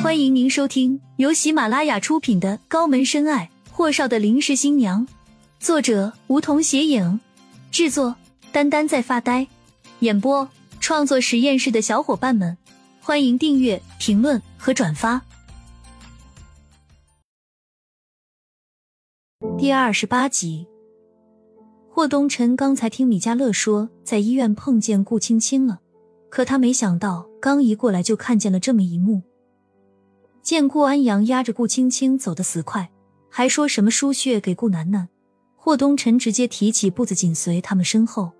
欢迎您收听由喜马拉雅出品的《高门深爱：霍少的临时新娘》，作者梧桐斜影，制作丹丹在发呆，演播创作实验室的小伙伴们，欢迎订阅、评论和转发。第二十八集，霍东辰刚才听米迦勒说在医院碰见顾青青了，可他没想到刚一过来就看见了这么一幕。见顾安阳压着顾青青走得死快，还说什么输血给顾楠楠，霍东辰直接提起步子紧随他们身后。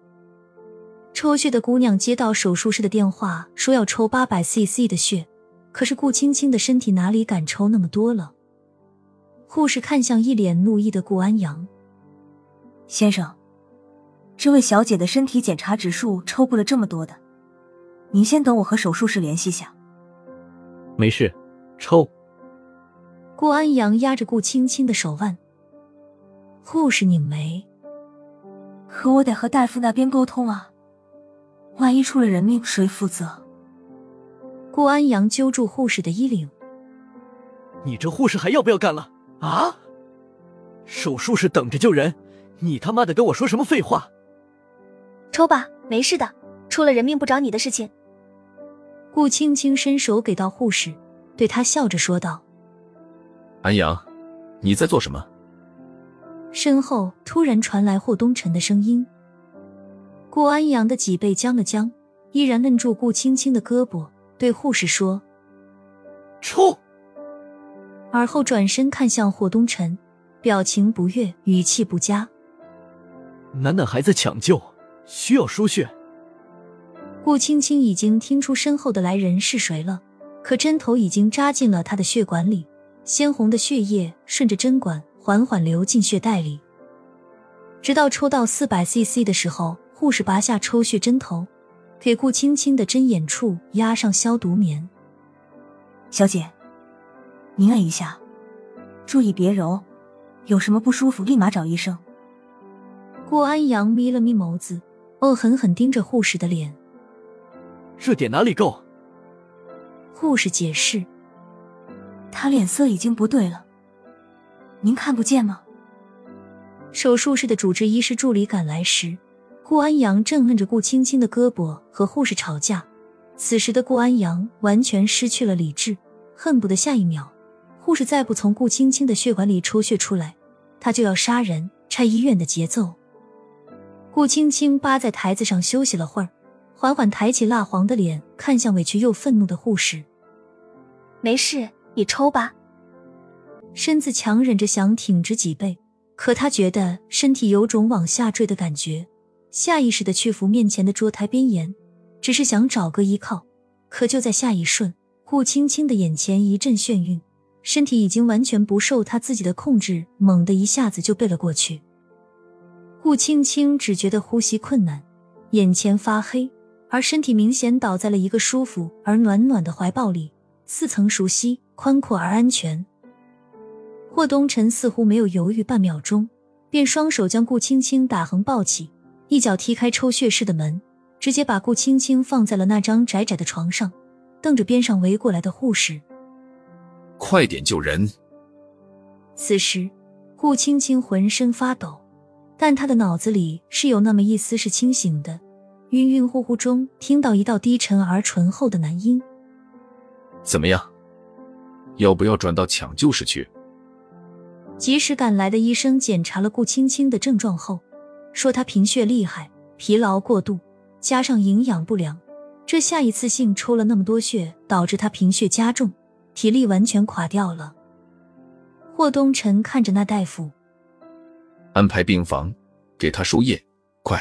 抽血的姑娘接到手术室的电话，说要抽八百 CC 的血，可是顾青青的身体哪里敢抽那么多了？护士看向一脸怒意的顾安阳，先生，这位小姐的身体检查指数抽不了这么多的，您先等我和手术室联系下。没事。抽。顾安阳压着顾青青的手腕，护士拧眉：“可我得和大夫那边沟通啊，万一出了人命，谁负责？”顾安阳揪住护士的衣领：“你这护士还要不要干了啊？手术室等着救人，你他妈的跟我说什么废话？抽吧，没事的，出了人命不找你的事情。”顾青青伸手给到护士。对他笑着说道：“安阳，你在做什么？”身后突然传来霍东辰的声音。顾安阳的脊背僵了僵，依然摁住顾青青的胳膊，对护士说：“抽。”而后转身看向霍东辰，表情不悦，语气不佳：“楠楠还在抢救，需要输血。”顾青青已经听出身后的来人是谁了。可针头已经扎进了他的血管里，鲜红的血液顺着针管缓缓流进血袋里，直到抽到四百 CC 的时候，护士拔下抽血针头，给顾青青的针眼处压上消毒棉。小姐，您按一下，注意别揉，有什么不舒服立马找医生。顾安阳眯了眯眸子，恶狠狠盯着护士的脸，这点哪里够？护士解释：“他脸色已经不对了，您看不见吗？”手术室的主治医师助理赶来时，顾安阳正摁着顾青青的胳膊和护士吵架。此时的顾安阳完全失去了理智，恨不得下一秒护士再不从顾青青的血管里抽血出来，他就要杀人、拆医院的节奏。顾青青扒在台子上休息了会儿。缓缓抬起蜡黄的脸，看向委屈又愤怒的护士。没事，你抽吧。身子强忍着想挺直脊背，可他觉得身体有种往下坠的感觉，下意识的去扶面前的桌台边沿，只是想找个依靠。可就在下一瞬，顾青青的眼前一阵眩晕，身体已经完全不受他自己的控制，猛地一下子就背了过去。顾青青只觉得呼吸困难，眼前发黑。而身体明显倒在了一个舒服而暖暖的怀抱里，似曾熟悉，宽阔而安全。霍东辰似乎没有犹豫半秒钟，便双手将顾青青打横抱起，一脚踢开抽血室的门，直接把顾青青放在了那张窄窄的床上，瞪着边上围过来的护士：“快点救人！”此时，顾青青浑身发抖，但她的脑子里是有那么一丝是清醒的。晕晕乎乎中，听到一道低沉而醇厚的男音：“怎么样？要不要转到抢救室去？”及时赶来的医生检查了顾青青的症状后，说她贫血厉害，疲劳过度，加上营养不良，这下一次性抽了那么多血，导致她贫血加重，体力完全垮掉了。霍东辰看着那大夫，安排病房，给他输液，快。